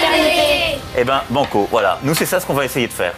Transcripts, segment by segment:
fraternité. Eh ben, banco, voilà. Nous, c'est ça ce qu'on va essayer de faire.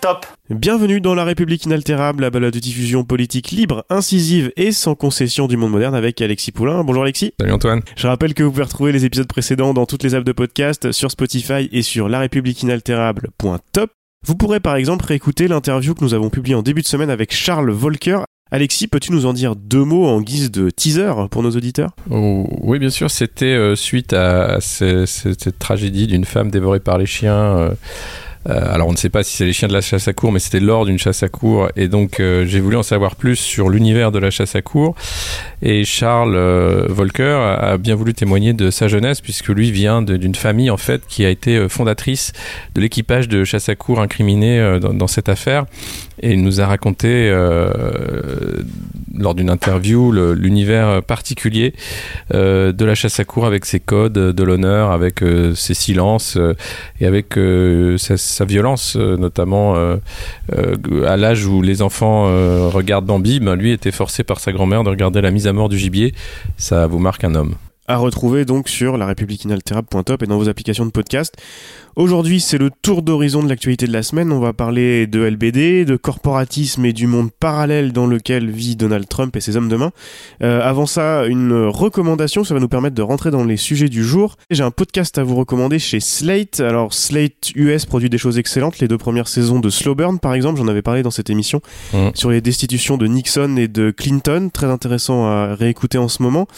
Top Bienvenue dans La République inaltérable, la balade de diffusion politique libre, incisive et sans concession du monde moderne avec Alexis Poulain. Bonjour Alexis. Salut Antoine. Je rappelle que vous pouvez retrouver les épisodes précédents dans toutes les apps de podcast, sur Spotify et sur larépubliqueinaltérable.top. Vous pourrez par exemple réécouter l'interview que nous avons publiée en début de semaine avec Charles Volcker. Alexis, peux-tu nous en dire deux mots en guise de teaser pour nos auditeurs? Oh, Oui, bien sûr, c'était euh, suite à, ce, cette tragédie d'une femme dévorée par les chiens. Euh, euh, alors on ne sait pas si c'est les chiens de la chasse à cour, mais c'était lors d'une chasse à cour. Et donc j'ai voulu en savoir plus sur l'univers de la chasse à cour. Et Charles euh, Volcker a bien voulu témoigner de sa jeunesse, puisque lui vient d'une famille en fait qui a été fondatrice de l'équipage de chasse à cour incriminé dans, dans, cette affaire. Et il nous a raconté lors d'une interview l'univers particulier de la chasse à cour avec ses codes de l'honneur, avec ses silences et avec sa violence, euh, notamment euh, euh, à l'âge où les enfants regardent Bambi, ben, lui était forcé par sa grand-mère de regarder la mise à mort du gibier. Ça vous marque un homme à retrouver donc sur la inaltérable.top et dans vos applications de podcast. Aujourd'hui, c'est le tour d'horizon de l'actualité de la semaine. On va parler de LBD, de corporatisme et du monde parallèle dans lequel vit Donald Trump et ses hommes de main. Euh, avant ça, une recommandation, ça va nous permettre de rentrer dans les sujets du jour. J'ai un podcast à vous recommander chez Slate. Alors, Slate US produit des choses excellentes. Les deux premières saisons de Slow Burn, par exemple, j'en avais parlé dans cette émission, mmh. sur les destitutions de Nixon et de Clinton. Très intéressant à réécouter en ce moment.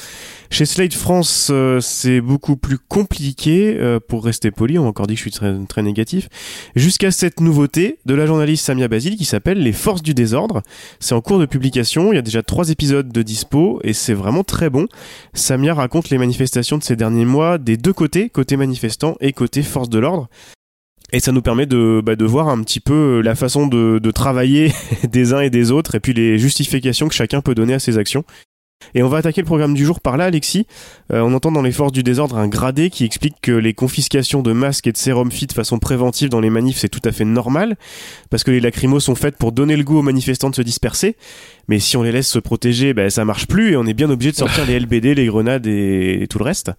Chez Slate France, euh, c'est beaucoup plus compliqué, euh, pour rester poli, on m'a encore dit que je suis très, très négatif, jusqu'à cette nouveauté de la journaliste Samia Basile qui s'appelle Les Forces du désordre. C'est en cours de publication, il y a déjà trois épisodes de dispo et c'est vraiment très bon. Samia raconte les manifestations de ces derniers mois des deux côtés, côté manifestant et côté force de l'ordre. Et ça nous permet de, bah, de voir un petit peu la façon de travailler des uns et des autres et puis les justifications que chacun peut donner à ses actions. Et on va attaquer le programme du jour par là, Alexis. Euh, on entend dans les forces du désordre un gradé qui explique que les confiscations de masques et de sérum fit de façon préventive dans les manifs, c'est tout à fait normal, parce que les lacrymos sont faites pour donner le goût aux manifestants de se disperser. Mais si on les laisse se protéger, ben, ça marche plus et on est bien obligé de sortir les LBD, les grenades et tout le reste.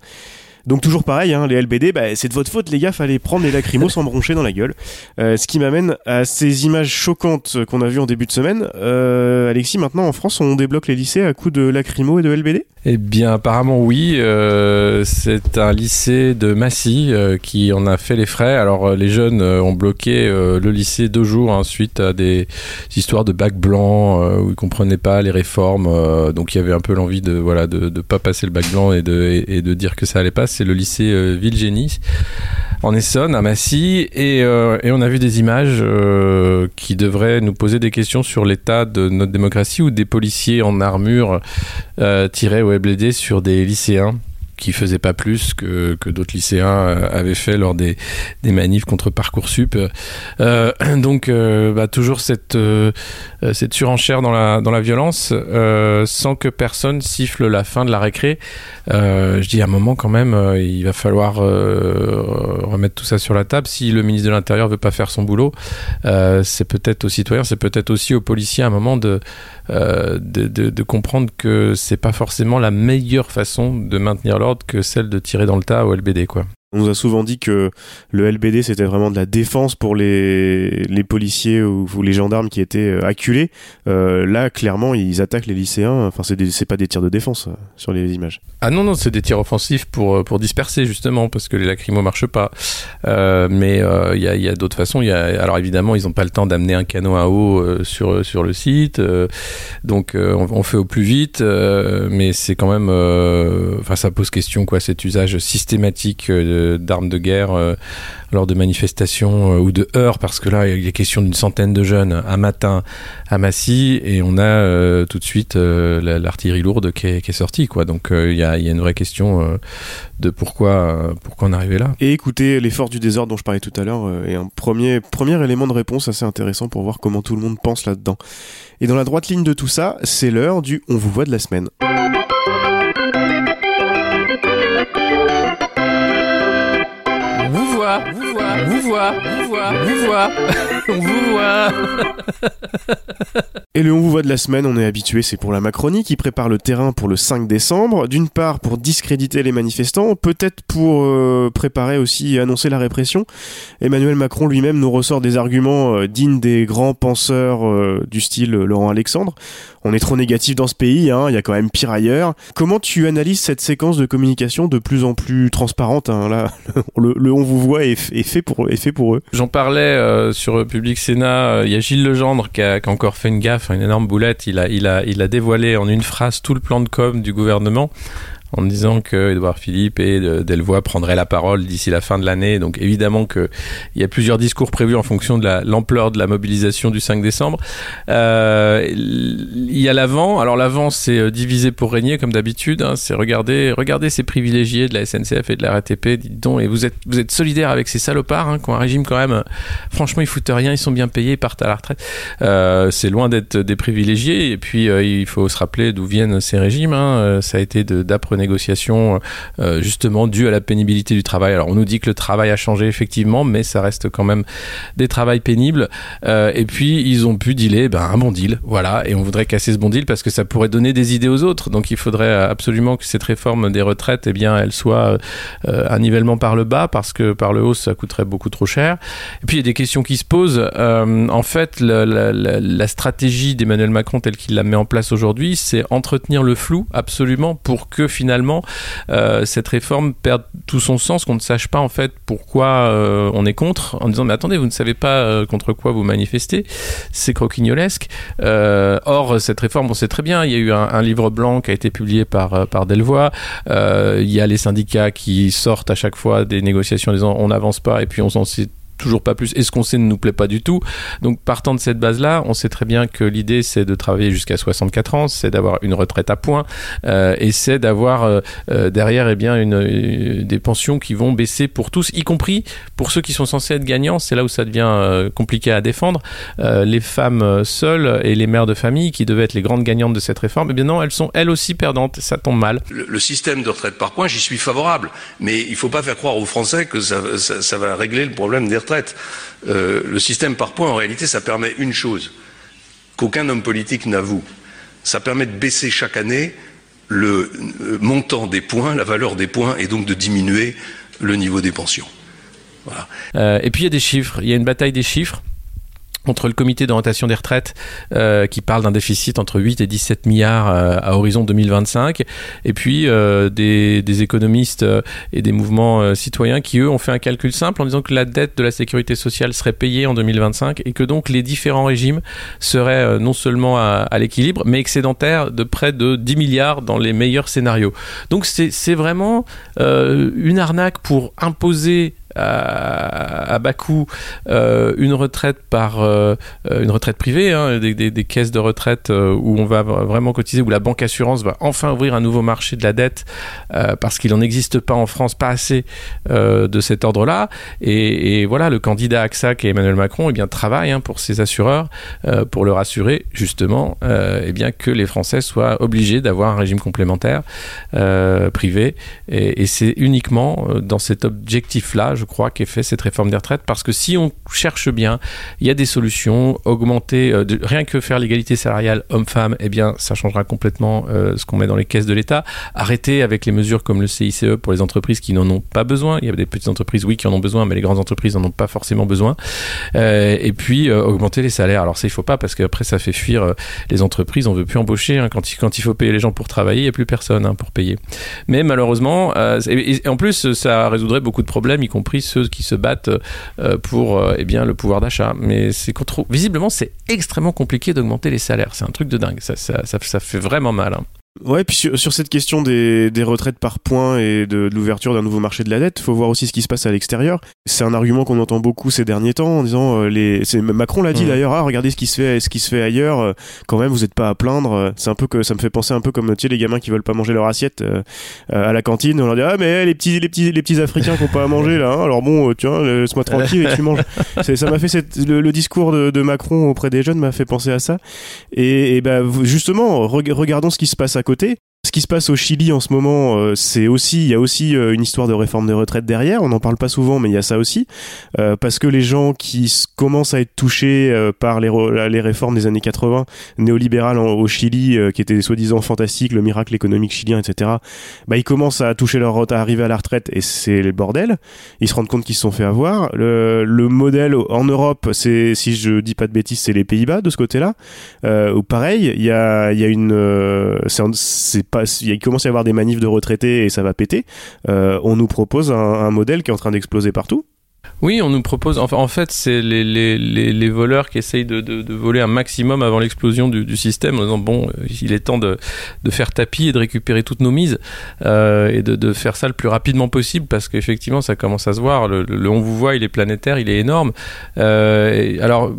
Donc toujours pareil, hein, les LBD, bah, c'est de votre faute les gars, fallait prendre les lacrymos sans broncher dans la gueule. Euh, ce qui m'amène à ces images choquantes qu'on a vues en début de semaine. Euh, Alexis, maintenant en France, on débloque les lycées à coups de lacrymo et de LBD Eh bien apparemment oui, euh, c'est un lycée de Massy euh, qui en a fait les frais. Alors euh, les jeunes ont bloqué le lycée deux jours hein, suite à des histoires de bac blanc où ils comprenaient pas les réformes. donc il y avait un peu l'envie de voilà de, de pas passer le bac blanc et de, et, de dire que ça allait pas c'est le lycée euh, Villegénie en Essonne, à Massy, et, euh, et, on a vu des images euh, qui devraient nous poser des questions sur l'état de notre démocratie où des policiers en armure tiraient au bled sur des lycéens qui faisait pas plus que, que d'autres lycéens euh, avaient fait lors des, des manifs contre Parcoursup. Euh, donc, euh, bah, toujours cette, cette surenchère dans la, dans la violence, sans que personne siffle la fin de la récré. je dis à un moment quand même, il va falloir remettre tout ça sur la table. Si le ministre de l'Intérieur veut pas faire son boulot, c'est peut-être aux citoyens, c'est peut-être aussi aux policiers à un moment de, de, de, de comprendre que c'est pas forcément la meilleure façon de maintenir l'ordre que celle de tirer dans le tas au LBD, quoi. On nous a souvent dit que le LBD c'était vraiment de la défense pour les, les policiers ou, les gendarmes qui étaient euh, acculés. Euh, là, clairement, ils attaquent les lycéens. Enfin, c'est pas des tirs de défense euh, sur les images. Ah non, non, c'est des tirs offensifs pour, pour disperser justement parce que les lacrymos marchent pas. mais il y a, y a d'autres façons. Y a, alors évidemment, ils n'ont pas le temps d'amener un canon à eau sur, sur le site. donc on, on, fait au plus vite. mais c'est quand même. Enfin, ça pose question quoi, cet usage systématique. de- d'armes de, guerre euh, lors de manifestations euh, ou de heurts, parce que là, il a question d'une centaine de jeunes un matin à Massy, et on a euh, tout de suite la- l'artillerie lourde qui est, est sortie. Quoi. Donc il y, a, une vraie question de pourquoi, pourquoi on est arrivé là. Et écoutez, les forces du désordre dont je parlais tout à l'heure est un premier, premier élément de réponse assez intéressant pour voir comment tout le monde pense là-dedans. Et dans la droite ligne de tout ça, c'est l'heure du On vous voit de la semaine. Vous voit, vous voit, vous voit, vous voit. Et le On vous voit de la semaine, on est habitué, c'est pour la Macronie qui prépare le terrain pour le 5 décembre. D'une part pour discréditer les manifestants, peut-être pour euh, préparer aussi et annoncer la répression. Emmanuel Macron lui-même nous ressort des arguments euh, dignes des grands penseurs euh, du style Laurent Alexandre. On est trop négatif dans ce pays, hein, il y a quand même pire ailleurs. Comment tu analyses cette séquence de communication de plus en plus transparente hein, Là, le, On vous voit est, fait pour, est fait pour eux? J'en parlais sur Public Sénat. Il y a Gilles Legendre qui a encore fait une gaffe, une énorme boulette. Il a, il, a, il a dévoilé en une phrase tout le plan de com du gouvernement en disant que Édouard Philippe et Delvoye prendraient la parole d'ici la fin de l'année. Donc évidemment que il y a plusieurs discours prévus en fonction de la- l'ampleur de la mobilisation du 5 décembre. Euh, il y a l'avant. Alors l'avant c'est euh, diviser pour régner comme d'habitude. hein. C'est regarder, regarder ces privilégiés de la SNCF et de la RATP. Dites donc, et vous êtes, vous êtes solidaires avec ces salopards hein, qui ont un régime quand même. euh, franchement, ils foutent rien. Ils sont bien payés, ils partent à la retraite. C'est loin d'être des privilégiés. Et puis, il faut se rappeler d'où viennent ces régimes. hein. Ça a été de- d'âpres négociations, euh, justement, dues à la pénibilité du travail. Alors, on nous dit que le travail a changé, effectivement, mais ça reste quand même des travails pénibles. Euh, et puis, ils ont pu dealer ben, un bon deal. Voilà. Et on voudrait casser ce bon deal parce que ça pourrait donner des idées aux autres. Donc, il faudrait absolument que cette réforme des retraites, eh bien, elle soit euh, un nivellement par le bas parce que par le haut, ça coûterait beaucoup trop cher. Et puis il y a des questions qui se posent. Euh, en fait, la stratégie d'Emmanuel Macron telle qu'il la met en place aujourd'hui, c'est entretenir le flou absolument pour que finalement euh, cette réforme perde tout son sens, qu'on ne sache pas en fait pourquoi euh, on est contre, en disant mais attendez, vous ne savez pas euh, contre quoi vous manifestez, c'est croquignolesque. Or cette réforme, on sait très bien, il y a eu un, livre blanc qui a été publié par par Delvoye. Il y a les syndicats qui sortent à chaque fois des négociations en disant on n'avance pas et puis on s'en toujours pas plus. Et ce qu'on sait ne nous plaît pas du tout. Donc partant de cette base là on sait très bien que l'idée c'est de travailler jusqu'à 64 ans c'est d'avoir une retraite à point euh, et c'est d'avoir euh, euh, derrière eh bien une, euh, des pensions qui vont baisser pour tous y compris pour ceux qui sont censés être gagnants. C'est là où ça devient euh, compliqué à défendre. Euh, les femmes seules et les mères de famille qui devaient être les grandes gagnantes de cette réforme eh bien non elles sont elles aussi perdantes. Ça tombe mal. Le, le système de retraite par points, j'y suis favorable, mais il ne faut pas faire croire aux Français que ça, ça- ça va régler le problème des retraites. Euh, le système par points, en réalité, ça permet une chose qu'aucun homme politique n'avoue. Ça permet de baisser chaque année le euh, montant des points, la valeur des points, et donc de diminuer le niveau des pensions. Euh, et puis il y a des chiffres, il y a une bataille des chiffres entre le comité d'orientation des retraites euh, qui parle d'un déficit entre 8 et 17 milliards euh, à horizon 2025 et puis euh, des, économistes et des mouvements citoyens qui eux ont fait un calcul simple en disant que la dette de la sécurité sociale serait payée en 2025 et que donc les différents régimes seraient non seulement à, à l'équilibre mais excédentaires de près de 10 milliards dans les meilleurs scénarios. Donc c'est vraiment une arnaque pour imposer à, bas coût euh, une retraite par euh, une retraite privée, hein, des, caisses de retraite euh, où on va vraiment cotiser, où la banque assurance va enfin ouvrir un nouveau marché de la dette parce qu'il n'en existe pas en France, pas assez de cet ordre-là. Et, voilà, le candidat AXA qui est Emmanuel Macron, eh bien travaille hein, pour ses assureurs pour leur assurer justement eh bien que les Français soient obligés d'avoir un régime complémentaire privé. Et, c'est uniquement dans cet objectif-là, je crois, qu'est fait cette réforme des retraites. Parce que si on cherche bien, il y a des solutions. Augmenter, euh, rien que faire l'égalité salariale homme-femme, eh bien, ça changera complètement euh, ce qu'on met dans les caisses de l'État. Arrêter avec les mesures comme le CICE pour les entreprises qui n'en ont pas besoin. Il y a des petites entreprises, oui, qui en ont besoin, mais les grandes entreprises n'en ont pas forcément besoin. Euh, et puis augmenter les salaires. Alors ça, il faut pas parce qu'après ça fait fuir les entreprises. On veut plus embaucher. hein. Quand, il, quand il faut payer les gens pour travailler, il n'y a plus personne hein, pour payer. Mais malheureusement, et en plus, ça résoudrait beaucoup de problèmes, y compris ceux qui se battent euh, pour euh, eh bien le pouvoir d'achat. Mais c'est visiblement c'est extrêmement compliqué d'augmenter les salaires. C'est un truc de dingue. Ça fait vraiment mal. hein. Ouais, puis sur, sur cette question des, des, retraites par points et de, de l'ouverture d'un nouveau marché de la dette, faut voir aussi ce qui se passe à l'extérieur. C'est un argument qu'on entend beaucoup ces derniers temps en disant euh, les Macron l'a dit Mmh. d'ailleurs, ah regardez ce qui se fait ce qui se fait ailleurs, euh, quand même vous êtes pas à plaindre. Euh, C'est un peu que ça me fait penser un peu comme tu sais les gamins qui veulent pas manger leur assiette euh, à la cantine, on leur dit ah mais les petits les petits les petits africains qui ont pas à manger là, hein, alors bon euh, tiens laisse-moi tranquille et tu manges. Ça m'a fait cette, le, le discours de, de Macron auprès des jeunes m'a fait penser à ça. Et, et ben justement, reg- regardons ce qui se passe à côté. Ce qui se passe au Chili en ce moment, euh, c'est aussi, il y a aussi euh, une histoire de réforme des retraites derrière. On n'en parle pas souvent, mais il y a ça aussi, Euh, parce que les gens qui commencent à être touchés par les, réformes des années 80 néolibérales au Chili, qui étaient soi-disant fantastiques, le miracle économique chilien, etc. Bah, ils commencent à toucher leur à arriver à la retraite, et c'est le bordel. Ils se rendent compte qu'ils se sont fait avoir. Le, le modèle en Europe, c'est, si je dis pas de bêtises, c'est les Pays-Bas de ce côté-là. Euh, pareil, il y a, y a une, c'est un- c'est pas, il commence à y avoir des manifs de retraités et ça va péter. Euh, on nous propose un modèle qui est en train d'exploser partout. Oui, on nous propose. En fait, c'est les, voleurs qui essayent de, voler un maximum avant l'explosion du, système en disant bon, euh, il est temps de, faire tapis et de récupérer toutes nos mises euh, et de, faire ça le plus rapidement possible parce qu'effectivement, ça commence à se voir. Le, le on vous voit, il est planétaire, il est énorme. Euh, alors,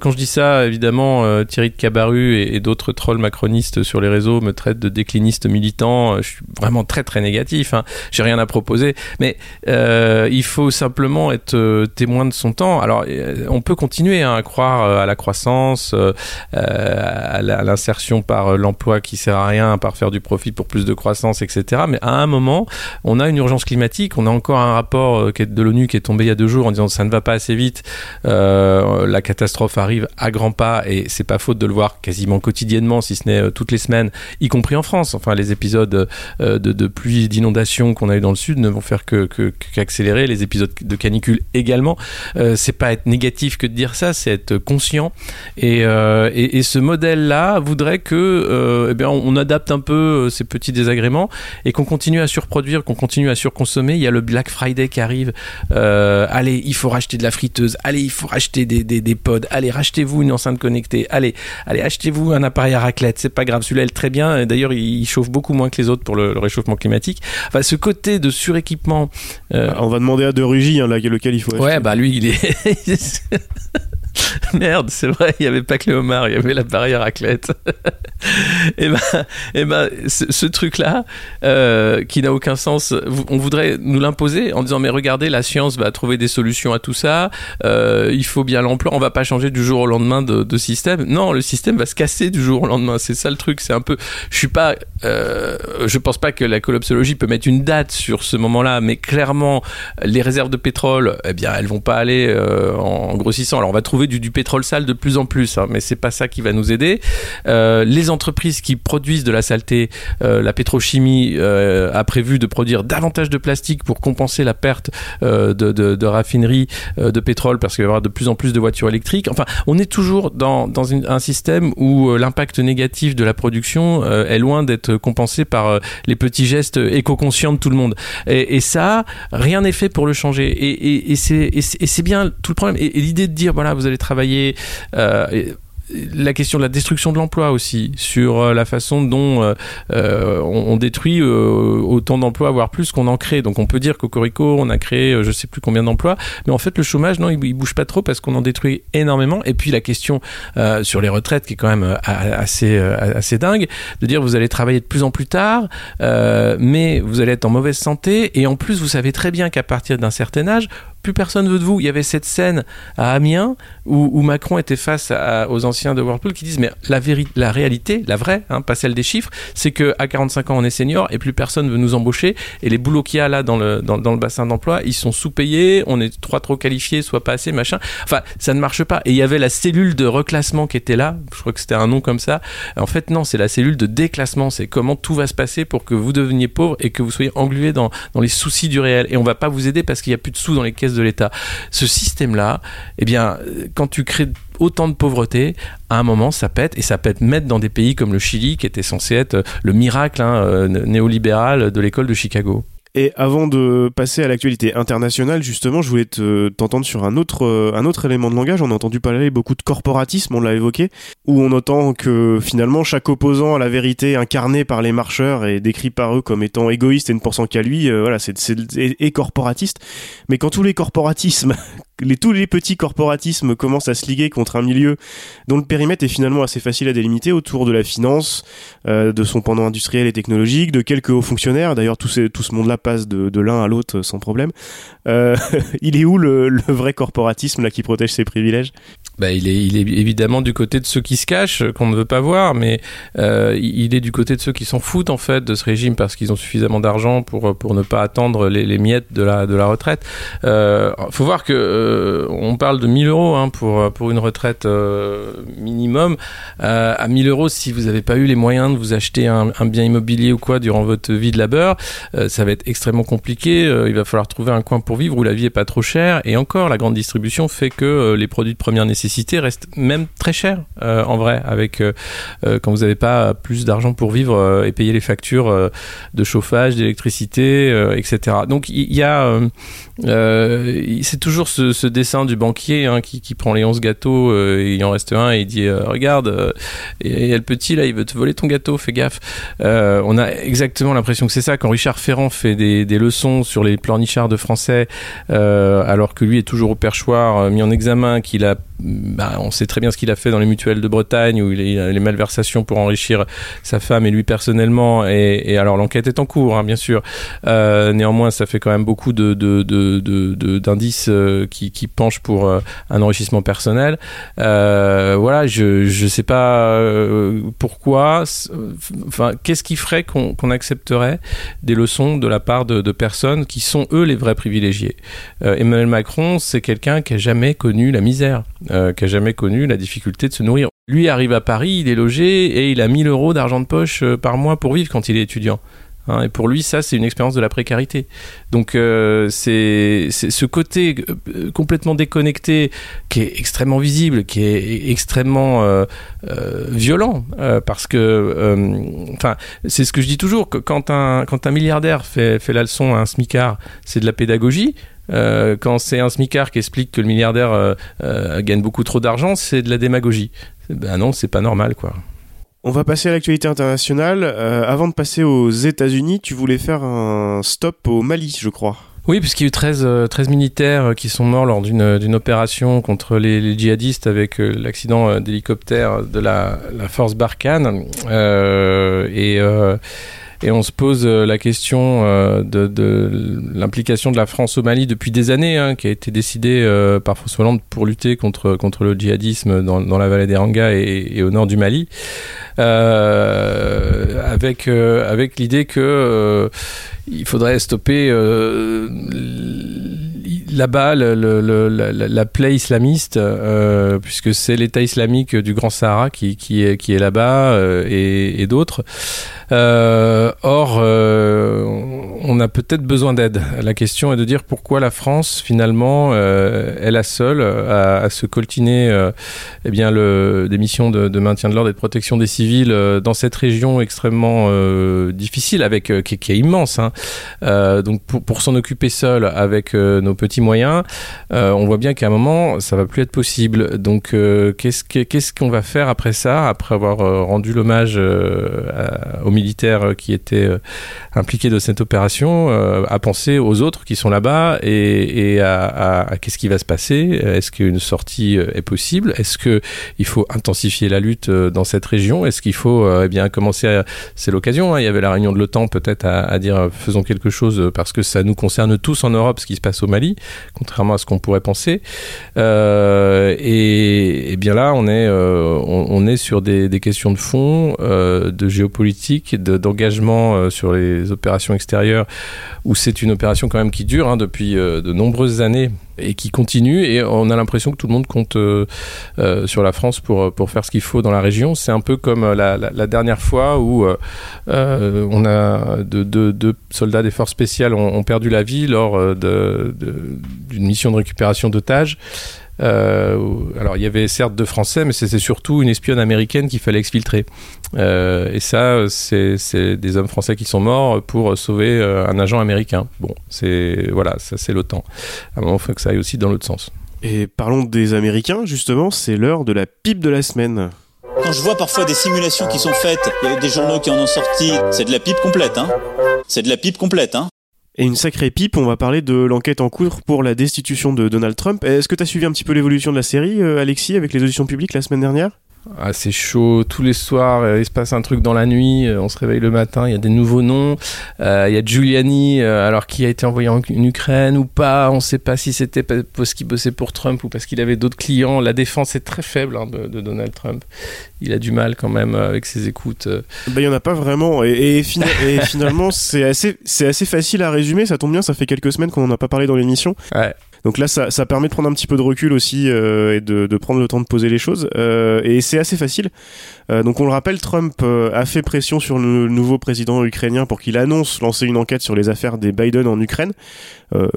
quand je dis ça, évidemment, Thierry de Cabaru et, d'autres trolls macronistes sur les réseaux me traitent de décliniste militant. Je suis vraiment très très négatif. Hein. J'ai rien à proposer, mais il faut simplement être témoin de son temps. Alors, euh, on peut continuer hein, à croire euh, à la croissance, euh, à l'insertion par l'emploi qui sert à rien, par faire du profit pour plus de croissance, etc. Mais à un moment, on a une urgence climatique. On a encore un rapport de l'ONU qui est tombé il y a deux jours en disant ça ne va pas assez vite. La catastrophe arrive à grands pas et c'est pas faute de le voir quasiment quotidiennement, si ce n'est toutes les semaines, y compris en France. Enfin, les épisodes de, de pluie, d'inondation qu'on a eu dans le sud ne vont faire que que- qu'accélérer. Les épisodes de canicule également. Euh, c'est pas être négatif que de dire ça, c'est être conscient. Et, euh, et, ce modèle-là voudrait que, euh, eh bien, on, adapte un peu euh, ces petits désagréments et qu'on continue à surproduire, qu'on continue à surconsommer. Il y a le Black Friday qui arrive. Euh, allez, il faut racheter de la friteuse. Allez, il faut racheter des, des, des pods. Allez, rachetez-vous une enceinte connectée. Allez, allez, achetez-vous un appareil à raclette. C'est pas grave, celui-là est très bien. D'ailleurs, il, chauffe beaucoup moins que les autres pour le, réchauffement climatique. Enfin, ce côté de suréquipement. euh, On va demander à De Rugy, hein, lequel il faut Ouais, acheter. bah lui, il est. Merde, c'est vrai, il n'y avait pas que les homards, il y avait l'appareil à raclette. et ben, et ben ce, truc-là, euh, qui n'a aucun sens, on voudrait nous l'imposer en disant mais regardez, la science va trouver des solutions à tout ça, euh, il faut bien l'emploi, on va pas changer du jour au lendemain de, système. Non, le système va se casser du jour au lendemain, c'est ça le truc, c'est un peu... Je suis euh, pense pas que la collapsologie peut mettre une date sur ce moment-là, mais clairement, les réserves de pétrole, eh bien, elles vont pas aller en grossissant. Alors, on va trouver du, pétrole sale de plus en plus, hein, mais c'est pas ça qui va nous aider. Euh, les entreprises qui produisent de la saleté, euh, la pétrochimie euh, a prévu de produire davantage de plastique pour compenser la perte de, de, de raffineries de pétrole, parce qu'il va y avoir de plus en plus de voitures électriques. Enfin, on est toujours dans, un système où l'impact négatif de la production est loin d'être compensé par les petits gestes éco-conscients de tout le monde. Et, ça, rien n'est fait pour le changer. Et, c'est bien tout le problème. Et, et l'idée de dire, voilà, vous allez travailler... euh, la question de la destruction de l'emploi aussi, sur euh, la façon dont euh, on, détruit autant d'emplois, voire plus qu'on en crée. Donc on peut dire qu'au Corico, on a créé je sais plus combien d'emplois, mais en fait le chômage, non, il, il bouge pas trop parce qu'on en détruit énormément. Et puis la question sur les retraites qui est quand même assez, assez dingue, de dire vous allez travailler de plus en plus tard, mais vous allez être en mauvaise santé, et en plus vous savez très bien qu'à partir d'un certain âge, plus personne veut de vous. Il y avait cette scène à Amiens où, Macron était face aux anciens de Whirlpool qui disent mais la, la réalité, la vraie, hein, pas celle des chiffres, c'est que à 45 ans on est senior et plus personne veut nous embaucher et les boulots qu'il y a là dans le, dans, le bassin d'emploi, ils sont sous-payés, on est soit trop qualifiés, soit pas assez, machin. Enfin, ça ne marche pas. Et il y avait la cellule de reclassement qui était là, je crois que c'était un nom comme ça. En fait, non, c'est la cellule de déclassement, c'est comment tout va se passer pour que vous deveniez pauvre et que vous soyez englué dans, dans les soucis du réel. Et on va pas vous aider parce qu'il y a plus de sous dans les caisses de l'État. Ce système-là, eh bien, quand tu crées autant de pauvreté, à un moment, ça pète, et ça pète mettre dans des pays comme le Chili, qui était censé être euh, le miracle hein, euh, néolibéral de l'école de Chicago. Et avant de passer à l'actualité internationale, justement, je voulais te, t'entendre sur un autre, euh, un autre élément de langage. On a entendu parler beaucoup de corporatisme, on l'a évoqué, où on entend que finalement chaque opposant à la vérité incarné par les marcheurs est décrit par eux comme étant égoïste et ne pensant qu'à lui. euh, voilà, c'est, c'est et, et corporatiste. Mais quand tous les corporatismes, tous les petits corporatismes commencent à se liguer contre un milieu dont le périmètre est finalement assez facile à délimiter autour de la finance, euh, de son pendant industriel et technologique, de quelques hauts fonctionnaires. D'ailleurs, tout, ce monde-là passe de, de l'un à l'autre sans problème. Euh, il est où le, le vrai corporatisme là qui protège ses privilèges? Bah, il, est, il évidemment du côté de ceux qui se cachent, qu'on ne veut pas voir, mais euh, il est du côté de ceux qui s'en foutent en fait de ce régime parce qu'ils ont suffisamment d'argent pour, pour ne pas attendre les, miettes de la, retraite. Euh, faut voir que euh, on parle de 1000 euros hein, pour, une retraite euh, minimum. Euh, à 1000 euros, si vous n'avez pas eu les moyens de vous acheter un, un bien immobilier ou quoi durant votre vie de labeur, euh, ça va être extrêmement compliqué. Euh, il va falloir trouver un coin pour vivre où la vie est pas trop chère. Et encore, la grande distribution fait que euh, les produits de première nécessité restent même très chers euh, en vrai. Avec euh, euh, quand vous n'avez pas plus d'argent pour vivre et payer les factures de chauffage, d'électricité, etc. Donc il y a, euh, c'est toujours ce, ce dessin du banquier hein, qui, qui prend les 11 gâteaux euh, et il en reste un et il dit euh, regarde euh, et, et le petit là il veut te voler ton gâteau fais gaffe. Euh, on a exactement l'impression que c'est ça quand Richard Ferrand fait des, des leçons sur les pleurnichards de français euh, alors que lui est toujours au perchoir mis en examen qu'il a bah, on sait très bien ce qu'il a fait dans les mutuelles de Bretagne où il a les malversations pour enrichir sa femme et lui personnellement et, et alors l'enquête est en cours hein, bien sûr. Néanmoins ça fait quand même beaucoup de, de, de, d'indices euh, qui, penchent pour euh, un enrichissement personnel. Euh, voilà je je sais pas pourquoi enfin qu'est-ce qui ferait qu'on accepterait des leçons de la part de, personnes qui sont eux les vrais privilégiés? Emmanuel Macron c'est quelqu'un qui a jamais connu la misère qui a jamais connu la difficulté de se nourrir. Lui arrive à Paris il est logé et il a 1000 euros d'argent de poche par mois pour vivre quand il est étudiant Hein, et pour lui, ça, c'est une expérience de la précarité. Donc, euh, c'est ce côté euh, complètement déconnecté qui est extrêmement visible, qui est extrêmement euh, violent, parce que, enfin, c'est ce que je dis toujours, que quand un quand un milliardaire fait fait la leçon à un smicard, c'est de la pédagogie. Quand c'est un smicard qui explique que le milliardaire gagne beaucoup trop d'argent, c'est de la démagogie. Ben non, c'est pas normal, quoi. On va passer à l'actualité internationale. Euh, avant de passer aux États-Unis, tu voulais faire un stop au Mali, je crois. Oui, puisqu'il y a eu 13, euh, 13 militaires euh, qui sont morts lors d'une d'une opération contre les, les djihadistes avec euh, l'accident euh, d'hélicoptère de la, la force Barkhane. Euh, et, euh, et on se pose euh, la question euh, de, l'implication de la France au Mali depuis des années, hein, qui a été décidée euh, par François Hollande pour lutter contre, contre le djihadisme dans, la vallée des Rangas et, au nord du Mali. Euh, avec, avec l'idée que il faudrait stopper là-bas la, la- la plaie islamiste, puisque c'est l'État islamique du Grand Sahara qui, qui est, là-bas et d'autres. Euh, or, euh, on a peut-être besoin d'aide. La question est de dire pourquoi la France, finalement, euh, est la seule à, se coltiner eh bien, des missions de, maintien de l'ordre et de protection des civils dans cette région extrêmement difficile, avec, qui, est immense. hein. Donc, pour, s'en occuper seul avec nos petits moyens, on voit bien qu'à un moment, ça va plus être possible. Donc, qu'est-ce que- qu'est-ce qu'on va faire après ça, après avoir rendu l'hommage à- aux militaires qui étaient euh, impliqués de cette opération, euh, à penser aux autres qui sont là-bas et, à, qu'est-ce qui va se passer? Est-ce qu'une sortie euh, est possible? Est-ce que il faut intensifier la lutte euh, dans cette région? Est-ce qu'il faut euh, eh bien commencer à... C'est l'occasion, hein, il y avait la réunion de l'OTAN peut-être à, dire euh, faisons quelque chose euh, parce que ça nous concerne tous en Europe ce qui se passe au Mali, contrairement à ce qu'on pourrait penser. Euh, et, et bien là, on est, euh, on, est sur des, questions de fond, euh, de géopolitique, de- d'engagement euh, sur les opérations extérieures, où c'est une opération quand même qui dure hein, depuis euh, de nombreuses années et qui continue. Et on a l'impression que tout le monde compte euh, sur la France pour, pour faire ce qu'il faut dans la région. C'est un peu comme la, dernière fois où on a deux, soldats des forces spéciales ont, perdu la vie lors euh, de- d'une mission de récupération d'otages. Euh, alors il y avait certes deux Français, mais c'était surtout une espionne américaine qu'il fallait exfiltrer. Euh, et ça, c'est des hommes français qui sont morts pour sauver euh, un agent américain. Bon, c'est voilà, ça c'est l'OTAN. À un moment, il faut que ça aille aussi dans l'autre sens. Et parlons des Américains, justement, c'est l'heure de la pipe de la semaine. Quand je vois parfois des simulations qui sont faites, il y a des journaux qui en ont sorti, c'est de la pipe complète, hein. C'est de la pipe complète, hein. Et une sacrée pipe, on va parler de l'enquête en cours pour la destitution de Donald Trump. Est-ce que tu as suivi un petit peu l'évolution de la série, euh, Alexis, avec les auditions publiques la semaine dernière? Ah, c'est chaud. Tous les soirs, euh, il se passe un truc dans la nuit. euh, on se réveille le matin. Il y a des nouveaux noms. Euh, il y a Giuliani, alors qui a été envoyé en, en Ukraine ou pas. On ne sait pas si c'était pa- parce qu'il bossait pour Trump ou parce qu'il avait d'autres clients. La défense est très faible hein, de, de Donald Trump. Il a du mal quand même avec ses écoutes. Bah, il y en a pas vraiment. Et, et fina- et finalement, c'est assez, assez facile à résumer. Ça tombe bien, ça fait quelques semaines qu'on en a pas parlé dans l'émission. Ouais. Donc là, ça, permet de prendre un petit peu de recul aussi euh, et de, prendre le temps de poser les choses. Euh, et c'est assez facile. Euh, donc on le rappelle, Trump a fait pression sur le nouveau président ukrainien pour qu'il annonce lancer une enquête sur les affaires des Biden en Ukraine.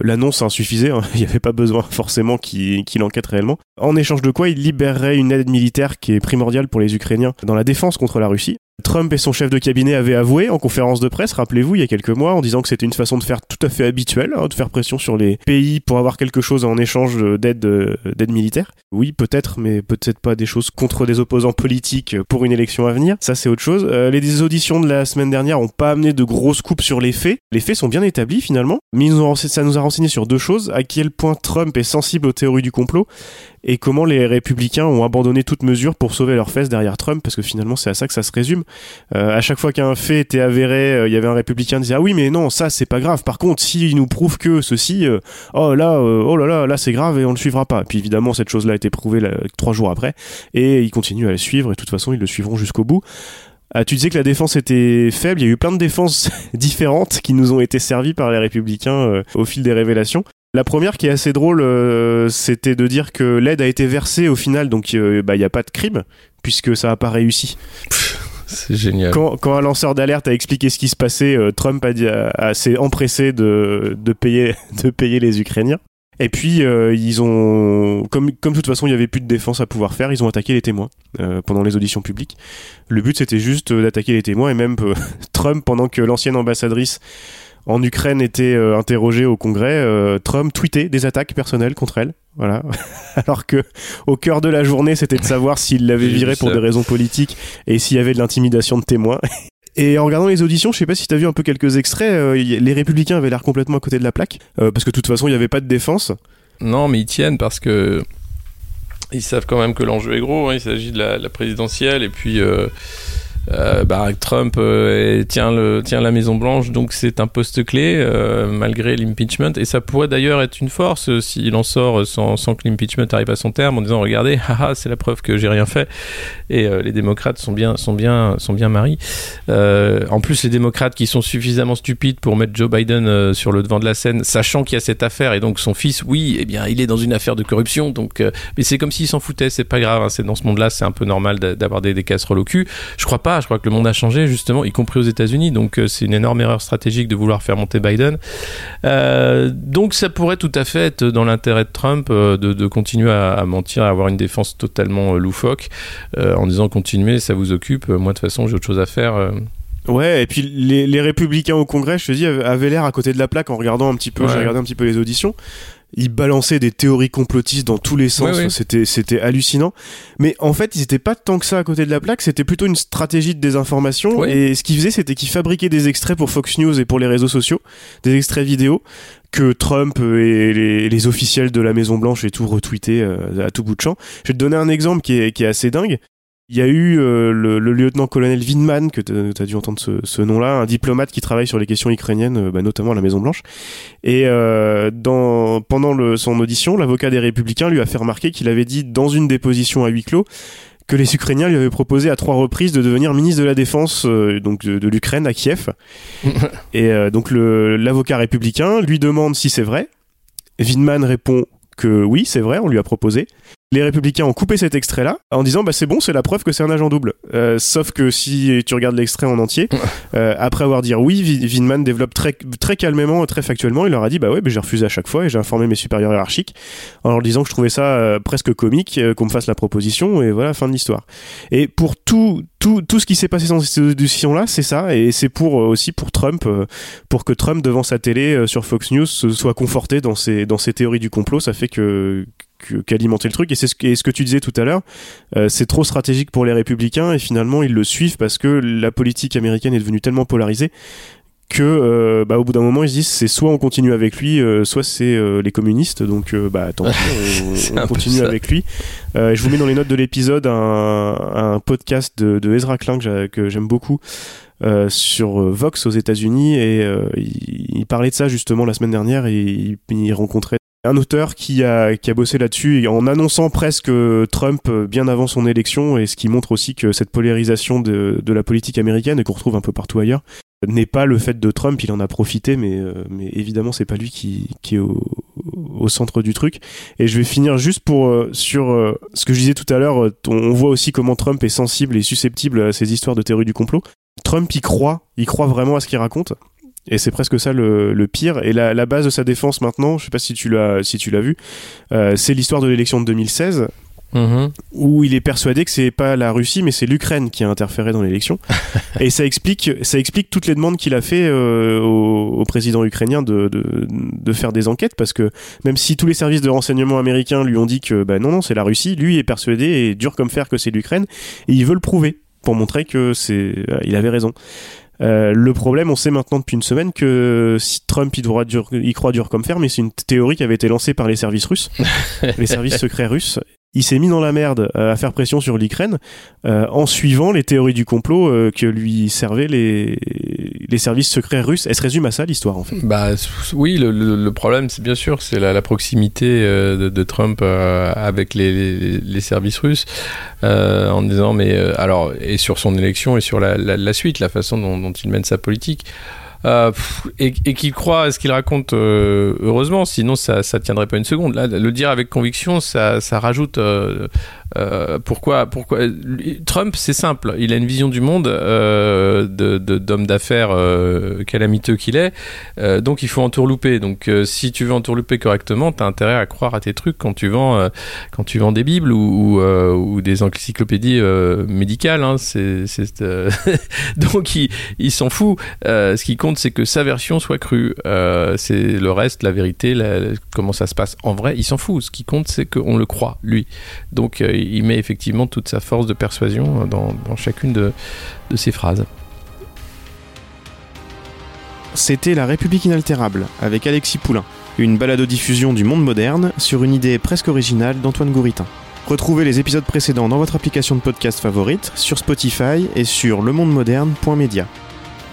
L'annonce insuffisait, hein. il n'y avait pas besoin forcément qu'il enquête réellement. En échange de quoi, il libérerait une aide militaire qui est primordiale pour les Ukrainiens dans la défense contre la Russie. Trump et son chef de cabinet avaient avoué en conférence de presse, rappelez-vous, il y a quelques mois, en disant que c'était une façon de faire tout à fait habituelle, hein, de faire pression sur les pays pour avoir quelque chose en échange d'aide euh, d'aide militaire. Oui, peut-être, mais peut-être pas des choses contre des opposants politiques pour une élection à venir. Ça, c'est autre chose. Euh, les auditions de la semaine dernière ont pas amené de grosses coupes sur les faits. Les faits sont bien établis finalement, mais ça nous a renseigné sur deux choses à quel point Trump est sensible aux théories du complot et comment les républicains ont abandonné toute mesure pour sauver leurs fesses derrière Trump, parce que finalement c'est à ça que ça se résume. Euh, à chaque fois qu'un fait était avéré, euh, il y avait un républicain qui disait ah oui mais non ça c'est pas grave. Par contre s'il nous prouve que ceci, euh, oh là oh là là là c'est grave et on le suivra pas. Puis évidemment cette chose-là a été prouvée trois jours après et ils continuent à le suivre et de toute façon ils le suivront jusqu'au bout. Ah, tu disais que la défense était faible, il y a eu plein de défenses différentes qui nous ont été servies par les républicains au fil des révélations. La première qui est assez drôle, euh, c'était de dire que l'aide a été versée au final, donc euh, bah, il n'y a pas de crime, puisque ça n'a pas réussi. C'est génial. Quand, quand un lanceur d'alerte a expliqué ce qui se passait, euh, Trump a, dit- a- a- s'est empressé de, de, payer, de payer les Ukrainiens. Et puis, euh, ils ont, comme, comme de toute façon il n'y avait plus de défense à pouvoir faire, ils ont attaqué les témoins euh, pendant les auditions publiques. Le but c'était juste euh, d'attaquer les témoins et même euh, Trump, pendant que l'ancienne ambassadrice en Ukraine était euh, interrogée au Congrès, euh, Trump tweetait des attaques personnelles contre elle. Voilà. Alors que au cœur de la journée, c'était de savoir s'il l'avait virée pour des raisons politiques et s'il y avait de l'intimidation de témoins. Et en regardant les auditions, je sais pas si t'as vu un peu quelques extraits, euh, les républicains avaient l'air complètement à côté de la plaque, euh, parce que de toute façon, il n'y avait pas de défense. Non, mais ils tiennent parce que ils savent quand même que l'enjeu est gros. hein. Il s'agit de la, la présidentielle et puis euh, euh, bah, Trump euh, tient, la Maison Blanche, donc c'est un poste clé euh, malgré l'impeachment. Et ça pourrait d'ailleurs être une force s'il en sort sans, que l'impeachment arrive à son terme en disant regardez, c'est la preuve que j'ai rien fait. Et les démocrates sont bien, sont bien, sont bien maris. En plus, les démocrates qui sont suffisamment stupides pour mettre Joe Biden sur le devant de la scène, sachant qu'il y a cette affaire et donc son fils, oui, eh bien, il est dans une affaire de corruption. Donc, mais c'est comme s'il s'en foutait. C'est pas grave. hein, c'est dans ce monde-là, c'est un peu normal d'a- d'avoir des, des casseroles au cul. Je crois pas. Je crois que le monde a changé justement, y compris aux États-Unis. Donc, euh, c'est une énorme erreur stratégique de vouloir faire monter Biden. Euh, donc, ça pourrait tout à fait être dans l'intérêt de Trump euh, de, de continuer à, à mentir, à avoir une défense totalement loufoque, euh, en disant continuez, ça vous occupe. Moi, de toute façon, j'ai autre chose à faire. Ouais, et puis les, les républicains au Congrès, je te dis, avaient avaient l'air à côté de la plaque en regardant un petit peu, Ouais. j'ai regardé un petit peu les auditions. Ils balançaient des théories complotistes dans tous les sens, Ouais, ouais. c'était c'était hallucinant. Mais en fait, ils étaient pas tant que ça à côté de la plaque, c'était plutôt une stratégie de désinformation. Ouais. Et ce qu'ils faisaient, c'était qu'ils fabriquaient des extraits pour Fox News et pour les réseaux sociaux, des extraits vidéo que Trump et les, les officiels de la Maison Blanche et tout retweetaient euh, à tout bout de champ. Je vais te donner un exemple qui est, qui est assez dingue. Il y a eu euh, le, le lieutenant-colonel Windman, que tu as dû entendre ce, ce nom-là, un diplomate qui travaille sur les questions ukrainiennes, euh, bah, notamment à la Maison-Blanche. Et euh, dans, pendant le, son audition, l'avocat des Républicains lui a fait remarquer qu'il avait dit dans une déposition à huis clos que les Ukrainiens lui avaient proposé à trois reprises de devenir ministre de la Défense euh, donc de, de l'Ukraine à Kiev. Et euh, donc l'avocat républicain lui demande si c'est vrai. Windman répond que oui, c'est vrai, on lui a proposé. Les républicains ont coupé cet extrait-là en disant bah c'est bon, c'est la preuve que c'est un agent double. Euh, sauf que si tu regardes l'extrait en entier, euh, après avoir dit oui, Vi- Vindman développe très très calmement, très factuellement, il leur a dit bah ouais, bah, j'ai refusé à chaque fois et j'ai informé mes supérieurs hiérarchiques en leur disant que je trouvais ça euh, presque comique euh, qu'on me fasse la proposition et voilà fin de l'histoire. Et pour tout tout tout ce qui s'est passé dans cette discussion-là, c'est ça et c'est pour euh, aussi pour Trump, euh, pour que Trump devant sa télé sur Fox News soit conforté dans ses dans ses théories du complot, ça fait que- qu'alimenter le truc. Et c'est ce, que- et ce que tu disais tout à l'heure euh, c'est trop stratégique pour les républicains et finalement ils le suivent parce que la politique américaine est devenue tellement polarisée que euh, bah, au bout d'un moment ils se disent c'est soit on continue avec lui euh, soit c'est euh, les communistes. Donc bah tant pis C'est on, continue avec lui. Je vous mets dans les notes de l'épisode un, un podcast de, de Ezra Klein que j'a- que j'aime beaucoup sur Vox aux États-Unis. Et il, il parlait de ça justement la semaine dernière. Et il, il rencontrait un auteur qui a, qui a bossé là-dessus en annonçant presque Trump euh, bien avant son élection et ce qui montre aussi que cette polarisation de, de la politique américaine et qu'on retrouve un peu partout ailleurs n'est pas le fait de Trump, il en a profité, mais, euh, mais évidemment c'est pas lui qui, qui est au, centre du truc. Et je vais finir juste pour euh, sur euh, ce que je disais tout à l'heure. euh, on voit aussi comment Trump est sensible et susceptible à ces histoires de théorie du complot. Trump y croit, il croit vraiment à ce qu'il raconte. Et c'est presque ça le, le pire. Et la, la base de sa défense maintenant, je sais pas si tu l'as si tu l'as vu, euh, c'est l'histoire de l'élection de 2016 Mhm. où il est persuadé que c'est pas la Russie mais c'est l'Ukraine qui a interféré dans l'élection et ça explique ça explique toutes les demandes qu'il a fait euh, au, au président ukrainien de, de, de faire des enquêtes parce que même si tous les services de renseignement américains lui ont dit que bah non non c'est la Russie lui est persuadé et dur comme fer que c'est l'Ukraine et il veut le prouver pour montrer que c'est euh, il avait raison euh, le problème, on sait maintenant depuis une semaine que si Trump il, doit dur, il croit dur comme fer, mais c'est une théorie qui avait été lancée par les services russes, les services secrets russes. Il s'est mis dans la merde euh, à faire pression sur l'Ukraine euh, en suivant les théories du complot euh, que lui servaient les, les services secrets russes. Elle se résume à ça l'histoire en fait. Bah oui, le, problème, c'est bien sûr, c'est la, proximité euh, de, Trump euh, avec les, services russes, euh, en disant mais alors et sur son élection et sur la, suite, la façon dont il mène sa politique. Euh, et et qu'il croit à ce qu'il raconte, euh, heureusement, sinon ça ça tiendrait pas une seconde. Là, le dire avec conviction, ça, ça rajoute. euh, pourquoi, pourquoi Trump, c'est simple. Il a une vision du monde de de- d'homme d'affaires calamiteux qu'il est. Donc il faut entourlouper. Donc si tu veux entourlouper correctement, t'as intérêt à croire à tes trucs quand tu vends quand tu vends des bibles ou ou, des encyclopédies médicales. Hein. Donc il il s'en fout. Ce qui compte c'est que sa version soit crue. Euh, c'est le reste, la vérité, comment ça se passe en vrai. Il s'en fout. Ce qui compte c'est qu'on le croit lui. Donc euh, il met effectivement toute sa force de persuasion euh, dans, chacune de, de ses phrases. C'était La République inaltérable avec Alexis Poulain, une balado-diffusion du monde moderne sur une idée presque originale d'Antoine Gouritin. Retrouvez les épisodes précédents dans votre application de podcast favorite, sur Spotify et sur lemondemoderne.media.